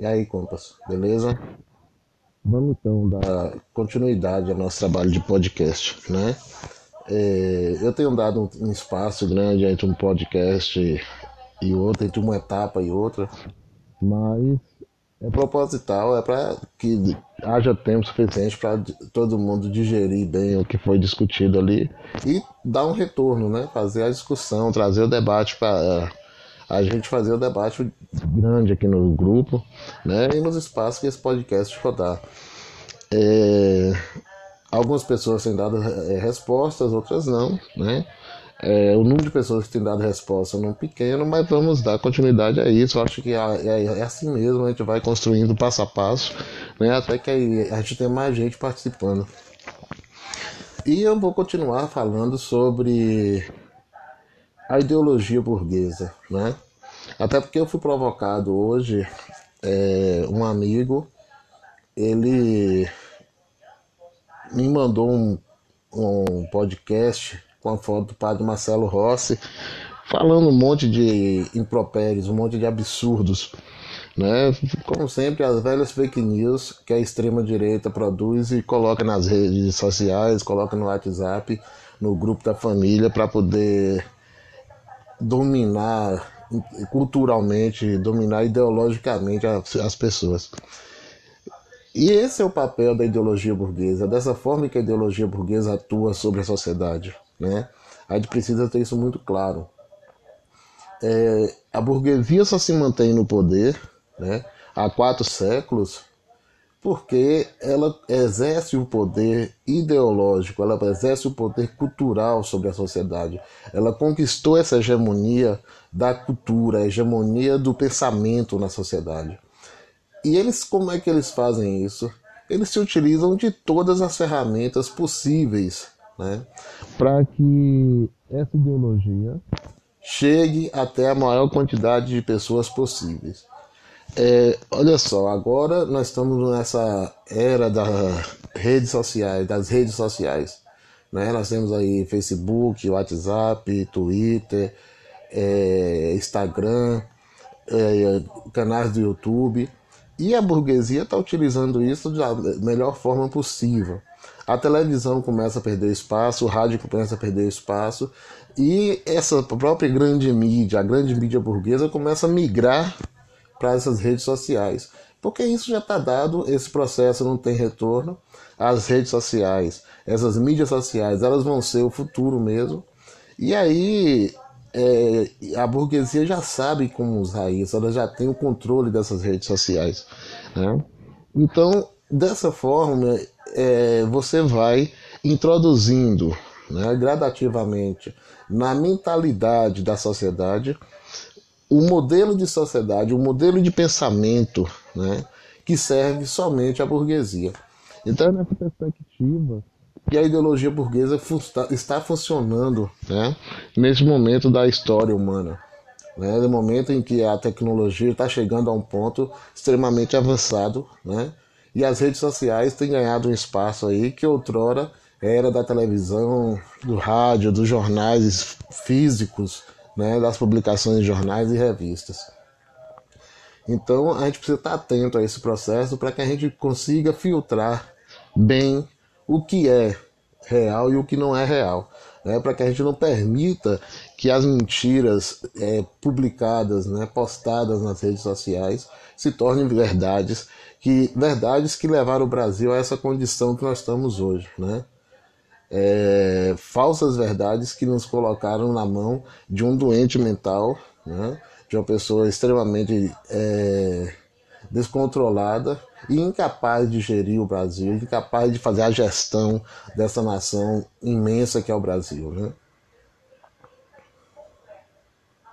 E aí, compas, beleza? Vamos então dar continuidade ao nosso trabalho de podcast, né? É, eu tenho dado um, um espaço grande entre um podcast e outro, entre uma etapa e outra, mas é proposital, é para que haja tempo suficiente para todo mundo digerir bem o que foi discutido ali e dar um retorno, né? Fazer a discussão, trazer o debate para a gente fazer o debate grande aqui no grupo, né? E nos espaços que esse podcast rodar. É, algumas pessoas têm dado é, respostas, outras não, né? É, o número de pessoas que têm dado resposta é não pequeno, mas vamos dar continuidade a isso. Eu acho que é, é, é, assim mesmo, a gente vai construindo passo a passo, né, até que a gente tenha mais gente participando. E eu vou continuar falando sobre a ideologia burguesa, né? Até porque eu fui provocado hoje, é, um amigo, ele me mandou um, um podcast com a foto do padre Marcelo Rossi, falando um monte de impropérios, um monte de absurdos. Né? Como sempre, as velhas fake news que a extrema-direita produz e coloca nas redes sociais, coloca no WhatsApp, no grupo da família, para poder dominar culturalmente, dominar ideologicamente as, as pessoas. E esse é o papel da ideologia burguesa, dessa forma que a ideologia burguesa atua sobre a sociedade. Né? A gente precisa ter isso muito claro. É, a burguesia só se mantém no poder né, há quatro séculos porque ela exerce o poder ideológico, ela exerce o poder cultural sobre a sociedade. Ela conquistou essa hegemonia da cultura, a hegemonia do pensamento na sociedade. E eles, como é que eles fazem isso? Eles se utilizam de todas as ferramentas possíveis né, para que essa ideologia chegue até a maior quantidade de pessoas possíveis. É, olha só, agora nós estamos nessa era das redes sociais, das redes sociais. Né? Nós temos aí Facebook, WhatsApp, Twitter, é, Instagram, é, canais do YouTube. E a burguesia está utilizando isso da melhor forma possível a televisão começa a perder espaço, o rádio começa a perder espaço e essa própria grande mídia, a grande mídia burguesa começa a migrar para essas redes sociais. Porque isso já está dado, esse processo não tem retorno. As redes sociais, essas mídias sociais, elas vão ser o futuro mesmo. E aí é, a burguesia já sabe como usar isso, ela já tem o controle dessas redes sociais. Né? Então, dessa forma, é, você vai introduzindo né, gradativamente na mentalidade da sociedade o modelo de sociedade, o modelo de pensamento né, que serve somente à burguesia. Então é nessa perspectiva que a ideologia burguesa está funcionando né, nesse momento da história humana. Né, no momento em que a tecnologia está chegando a um ponto extremamente avançado, né, e as redes sociais têm ganhado um espaço aí que outrora era da televisão, do rádio, dos jornais físicos, né, das publicações de jornais e revistas. Então a gente precisa estar atento a esse processo para que a gente consiga filtrar bem o que é real e o que não é real, né, para que a gente não permita que as mentiras é, publicadas, né, postadas nas redes sociais, se tornem verdades que verdades que levaram o Brasil a essa condição que nós estamos hoje, né? É, falsas verdades que nos colocaram na mão de um doente mental, né? de uma pessoa extremamente é, descontrolada e incapaz de gerir o Brasil, incapaz de fazer a gestão dessa nação imensa que é o Brasil. Né?